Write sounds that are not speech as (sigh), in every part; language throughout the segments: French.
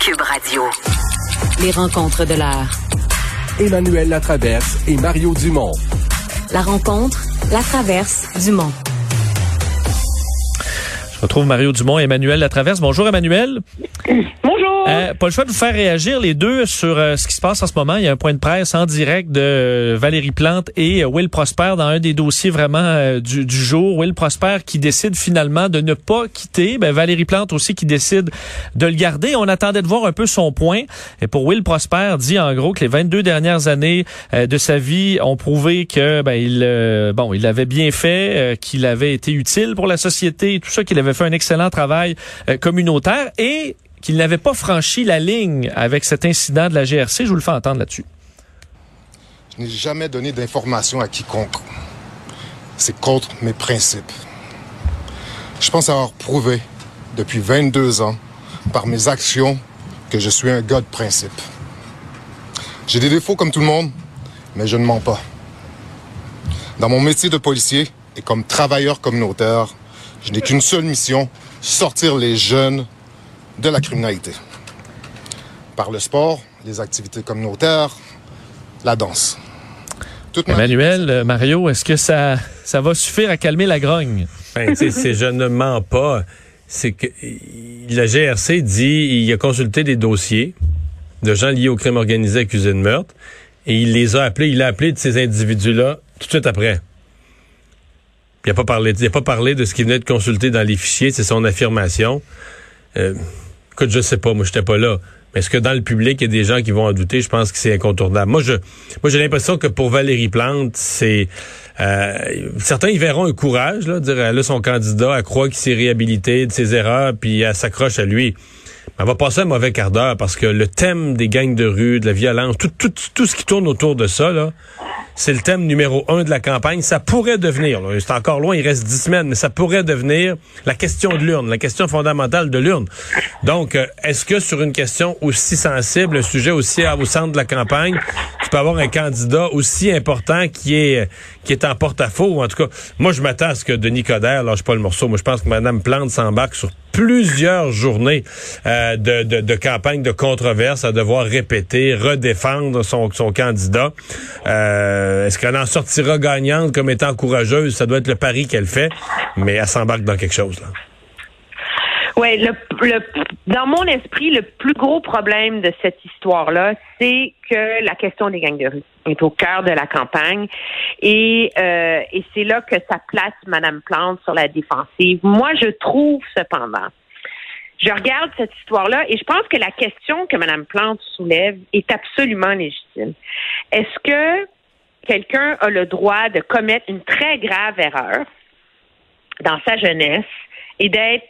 Cube Radio. Les rencontres de l'heure. Emmanuel Latraverse et Mario Dumont. La rencontre, la traverse, Dumont. Je retrouve Mario Dumont et Emmanuel Latraverse. Bonjour Emmanuel. Bonjour. Euh, pas le choix de vous faire réagir les deux sur euh, ce qui se passe en ce moment. Il y a un point de presse en direct de euh, Valérie Plante et Will Prosper dans un des dossiers vraiment du, du, jour. Will Prosper qui décide finalement de ne pas quitter. Ben, Valérie Plante aussi qui décide de le garder. On attendait de voir un peu son point. Et pour Will Prosper, dit en gros que les 22 dernières années de sa vie ont prouvé que ben, il bon, il avait bien fait, qu'il avait été utile pour la société, tout ça, qu'il avait fait un excellent travail communautaire et qu'il n'avait pas franchi la ligne avec cet incident de la GRC. Je vous le fais entendre là-dessus. Je n'ai jamais donné d'informations à quiconque. C'est contre mes principes. Je pense avoir prouvé depuis 22 ans par mes actions que je suis un gars de principe. J'ai des défauts comme tout le monde, mais je ne mens pas. Dans mon métier de policier et comme travailleur communautaire, je n'ai qu'une seule mission, sortir les jeunes de la criminalité. Par le sport, les activités communautaires, la danse. Emmanuel, euh, Mario, est-ce que ça, ça va suffire à calmer la grogne? Ben, c'est je ne mens pas. C'est que la GRC dit il a consulté des dossiers de gens liés au crime organisé accusés de meurtre et il les a appelés, il a appelé de ces individus-là tout de suite après. Il n'a pas parlé, il a pas parlé de ce qui venait de consulter dans les fichiers, c'est son affirmation. Euh, écoute, je sais pas, moi j'étais pas là. Mais est-ce que dans le public, il y a des gens qui vont en douter? Je pense que c'est incontournable. Moi, je, moi, j'ai l'impression que pour Valérie Plante, c'est euh, certains y verront un courage, là, dire a son candidat, elle croit qu'il s'est réhabilité de ses erreurs, puis elle s'accroche à lui. Elle va passer un mauvais quart d'heure parce que le thème des gangs de rue, de la violence, tout, tout, tout ce qui tourne autour de ça, là, c'est le thème numéro un de la campagne. Ça pourrait devenir, c'est encore loin, il reste dix semaines, mais ça pourrait devenir la question de l'urne, la question fondamentale de l'urne. Donc, euh, est-ce que sur une question aussi sensible, un sujet aussi au centre de la campagne, tu peux avoir un candidat aussi important qui est qui est en porte-à-faux? En tout cas, moi, je m'attends à ce que Denis Coderre lâche pas le morceau. Moi, je pense que Mme Plante s'embarque sur plusieurs journées euh, de, de, de, campagne de controverse à devoir répéter, redéfendre son, son candidat. Euh, Est-ce qu'elle en sortira gagnante comme étant courageuse? Ça doit être le pari qu'elle fait, mais elle s'embarque dans quelque chose. Là. Oui, le, le, dans mon esprit, le plus gros problème de cette histoire-là, c'est que la question des gangs de rue est au cœur de la campagne et, euh, et c'est là que ça place Madame Plante sur la défensive. Moi, je trouve cependant, je regarde cette histoire-là et je pense que la question que Madame Plante soulève est absolument légitime. Est-ce que quelqu'un a le droit de commettre une très grave erreur dans sa jeunesse et d'être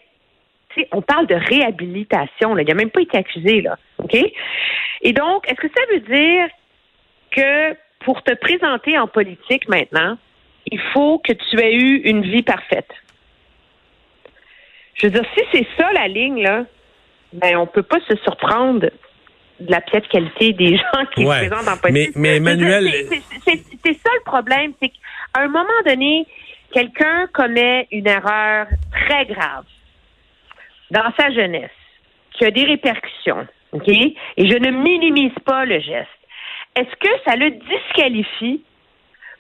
on parle de réhabilitation. Là. Il n'a même pas été accusé, là. OK? Et donc, est-ce que ça veut dire que pour te présenter en politique maintenant, il faut que tu aies eu une vie parfaite? Je veux dire, si c'est ça la ligne, là, ben, on peut pas se surprendre de la piètre qualité des (laughs) gens qui se présentent en politique. Mais, mais Emmanuel. C'est ça le problème, c'est qu'à un moment donné, quelqu'un commet une erreur très grave dans sa jeunesse, qui a des répercussions, OK? Et je ne minimise pas le geste. Est-ce que ça le disqualifie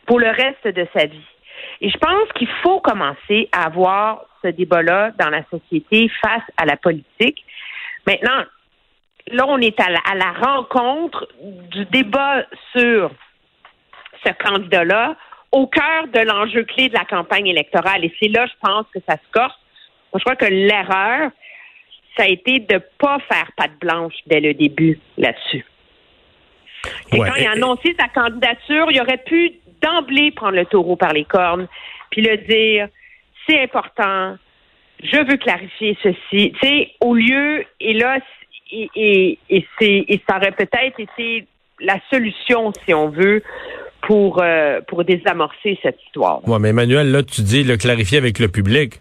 pour le reste de sa vie? Et je pense qu'il faut commencer à avoir ce débat-là dans la société face à la politique. Maintenant, là, on est à la, à la rencontre du débat sur ce candidat-là au cœur de l'enjeu clé de la campagne électorale. Et c'est là, je pense, que ça se corse. Je crois que l'erreur, ça a été de pas faire patte blanche dès le début là-dessus. Et quand il a annoncé sa candidature, il aurait pu d'emblée prendre le taureau par les cornes, puis le dire, c'est important, je veux clarifier ceci. Tu sais, au lieu, et là, et, et, c'est, et ça aurait peut-être été la solution, si on veut, pour, euh, pour désamorcer cette histoire. Oui, mais Emmanuel, là, tu dis le clarifier avec le public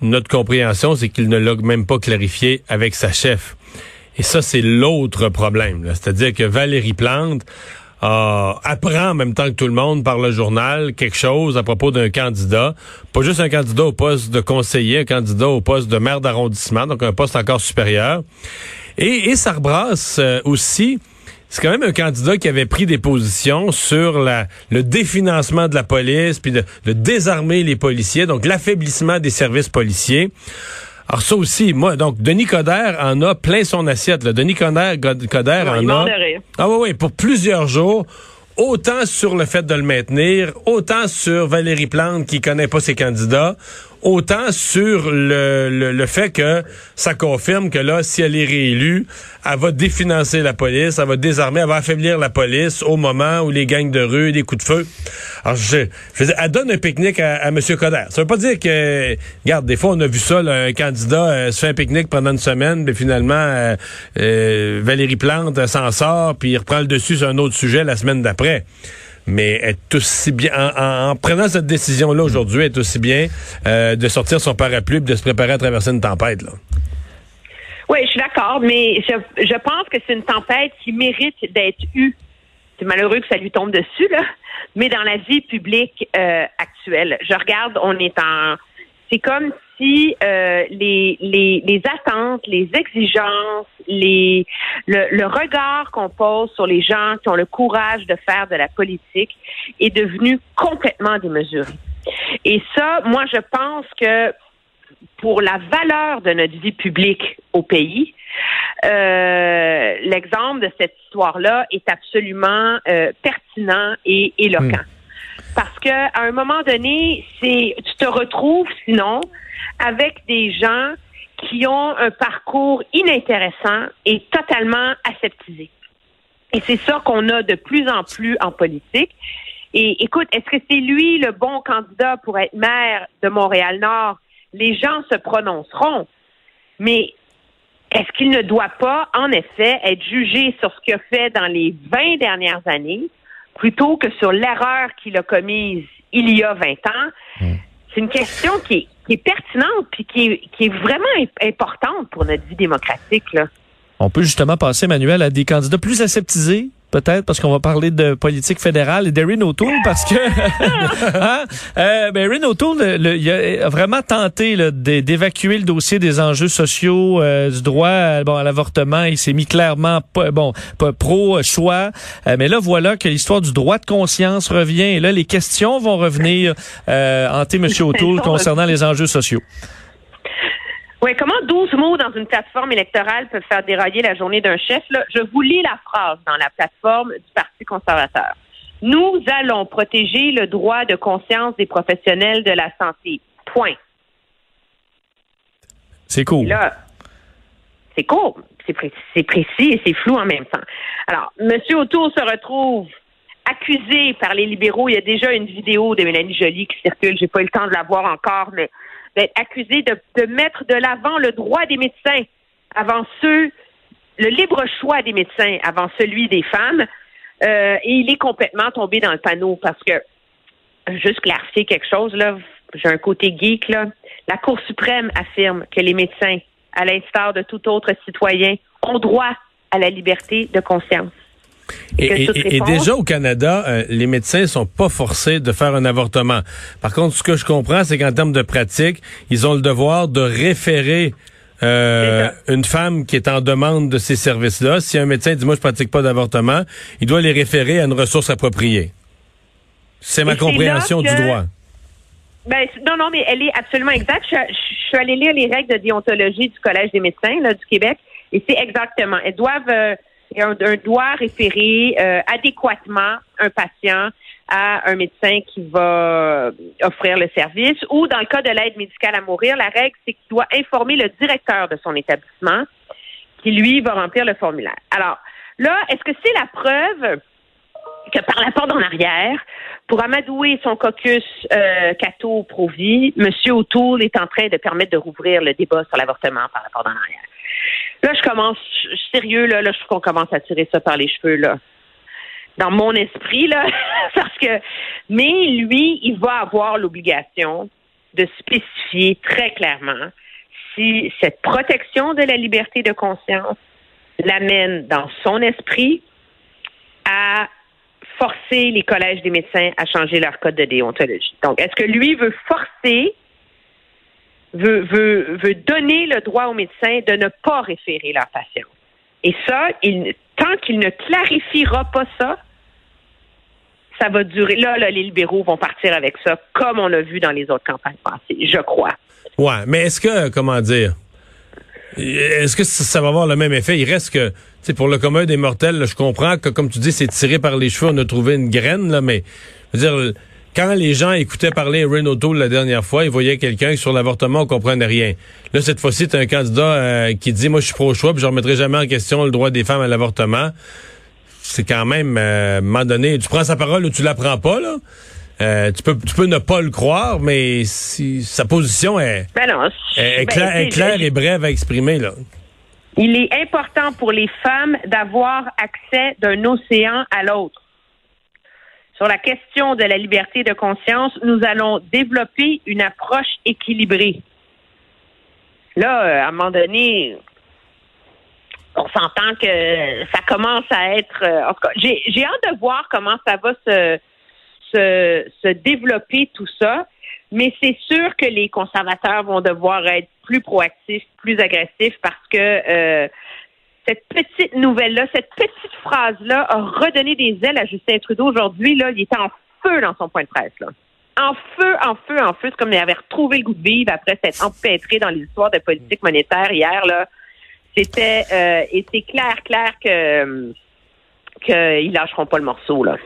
notre compréhension, c'est qu'il ne l'a même pas clarifié avec sa chef. Et ça, c'est l'autre problème. C'est-à-dire que Valérie Plante apprend en même temps que tout le monde par le journal quelque chose à propos d'un candidat, pas juste un candidat au poste de conseiller, un candidat au poste de maire d'arrondissement, donc un poste encore supérieur. Et, et ça rebrasse euh, aussi c'est quand même un candidat qui avait pris des positions sur la, le définancement de la police, puis de, de désarmer les policiers, donc l'affaiblissement des services policiers. Alors ça aussi, moi, donc Denis Coderre en a plein son assiette. Là. Denis Coderre, Coderre en a. Ah oui, oui, pour plusieurs jours autant sur le fait de le maintenir, autant sur Valérie Plante qui connaît pas ses candidats, autant sur le, le, fait que ça confirme que là, si elle est réélue, elle va définancer la police, elle va désarmer, elle va affaiblir la police au moment où les gangs de rue, des coups de feu. Alors, je, je elle donne un pique-nique à, à M. Coder. Ça veut pas dire que, regarde, des fois, on a vu ça, un candidat euh, se fait un pique-nique pendant une semaine, mais finalement, euh, euh, Valérie Plante s'en sort, puis il reprend le dessus sur un autre sujet la semaine d'après mais est aussi bien en, prenant cette décision-là aujourd'hui, est aussi bien euh, de sortir son parapluie et de se préparer à traverser une tempête. Là. Oui, je suis d'accord, mais je, je pense que c'est une tempête qui mérite d'être eue. C'est malheureux que ça lui tombe dessus, là, mais dans la vie publique euh, actuelle. Je regarde, on est en c'est comme si euh, les, les, les, attentes, les exigences, les, le, le regard qu'on pose sur les gens qui ont le courage de faire de la politique est devenu complètement démesuré. Et ça, moi, je pense que pour la valeur de notre vie publique au pays, euh, l'exemple de cette histoire-là est absolument euh, pertinent et éloquent. Hmm. Parce que à un moment donné, c'est tu te retrouves sinon avec des gens qui ont un parcours inintéressant et totalement aseptisé. Et c'est ça qu'on a de plus en plus en politique. Et écoute, est-ce que c'est lui le bon candidat pour être maire de Montréal-Nord? Les gens se prononceront. Mais est-ce qu'il ne doit pas, en effet, être jugé sur ce qu'il a fait dans les 20 dernières années plutôt que sur l'erreur qu'il a commise il y a 20 ans? Hmm. C'est une question qui est, pertinente puis qui est, vraiment importante pour notre vie démocratique. On peut justement passer, Manuel, à des candidats plus aseptisés, peut-être parce qu'on va parler de politique fédérale et d'Erin O'Toole parce que (laughs) hein? euh, ben, Erin O'Toole il a vraiment tenté d'évacuer le dossier des enjeux sociaux euh, du droit bon à l'avortement il s'est mis clairement bon pro choix euh, mais là voilà que l'histoire du droit de conscience revient et là les questions vont revenir euh, hanter monsieur (laughs) O'Toole concernant les enjeux sociaux. Oui, comment 12 mots dans une plateforme électorale peuvent faire dérailler la journée d'un chef? Là, je vous lis la phrase dans la plateforme du Parti conservateur. Nous allons protéger le droit de conscience des professionnels de la santé. Point. C'est cool. Là, c'est court, c'est précis, et c'est flou en même temps. Alors, M. Autour se retrouve accusé par les libéraux. Il y a déjà une vidéo de Mélanie Joly qui circule. J'ai pas eu le temps de la voir encore, mais d'être accusé de, mettre de l'avant le droit des médecins avant ceux, le libre choix des médecins avant celui des femmes. Euh, et il est complètement tombé dans le panneau parce que, juste clarifier quelque chose, là, j'ai un côté geek, là. La Cour suprême affirme que les médecins, à l'instar de tout autre citoyen, ont droit à la liberté de conscience. Et, déjà au Canada, euh, les médecins sont pas forcés de faire un avortement. Par contre, ce que je comprends, c'est qu'en termes de pratique, ils ont le devoir de référer euh, une femme qui est en demande de ces services-là. Si un médecin dit moi je pratique pas d'avortement, il doit les référer à une ressource appropriée. C'est ma compréhension du droit. Ben, non, non, mais elle est absolument exacte. Je, suis allée lire les règles de déontologie du Collège des médecins là, du Québec et c'est exactement. Elles doivent euh, on, doit référer euh, adéquatement un patient à un médecin qui va offrir le service ou dans le cas de l'aide médicale à mourir, la règle, c'est qu'il doit informer le directeur de son établissement qui, lui, va remplir le formulaire. Alors, là, est-ce que c'est la preuve que par la porte en arrière, pour amadouer son caucus euh, Cato Provi, M. O'Toole est en train de permettre de rouvrir le débat sur l'avortement par la porte en arrière? Là, je commence, sérieux, là, là, je trouve qu'on commence à tirer ça par les cheveux, là. Dans mon esprit, là, (laughs) parce que, mais lui, il va avoir l'obligation de spécifier très clairement si cette protection de la liberté de conscience l'amène dans son esprit à forcer les collèges des médecins à changer leur code de déontologie. Donc, est-ce que lui veut forcer veut, donner le droit aux médecins de ne pas référer leurs patients. Et ça, tant qu'il ne clarifiera pas ça, ça va durer. Là, là, les libéraux vont partir avec ça, comme on l'a vu dans les autres campagnes passées, je crois. Ouais, mais est-ce que, comment dire, est-ce que ça va avoir le même effet? Il reste que, tu pour le commun des mortels, je comprends que, comme tu dis, c'est tiré par les cheveux, on a trouvé une graine, là, mais, je veux dire, quand les gens écoutaient parler Renault la dernière fois, ils voyaient quelqu'un sur l'avortement, on comprenait rien. Là, cette fois-ci, tu un candidat euh, qui dit, moi, je suis pro-choix, puis je remettrai jamais en question le droit des femmes à l'avortement. C'est quand même, euh, à un moment donné, tu prends sa parole ou tu la prends pas, là. Euh, tu peux tu peux ne pas le croire, mais si sa position est, ben non, est, ben, claire, et brève à exprimer là. Il est important pour les femmes d'avoir accès d'un océan à l'autre. Sur la question de la liberté de conscience, nous allons développer une approche équilibrée. Là, euh, à un moment donné, on s'entend que ça commence à être. Euh, en tout cas, j'ai hâte de voir comment ça va se se, développer tout ça. Mais c'est sûr que les conservateurs vont devoir être plus proactifs, plus agressifs parce que euh, cette petite nouvelle-là, cette petite phrase-là a redonné des ailes à Justin Trudeau aujourd'hui. Là, il était en feu dans son point de presse. Là. En feu, en feu, en feu. C'est comme il avait retrouvé le goût de vivre après s'être empêtré dans l'histoire de politique monétaire hier. Là, c'était euh, et c'est clair, clair que qu'ils lâcheront pas le morceau là.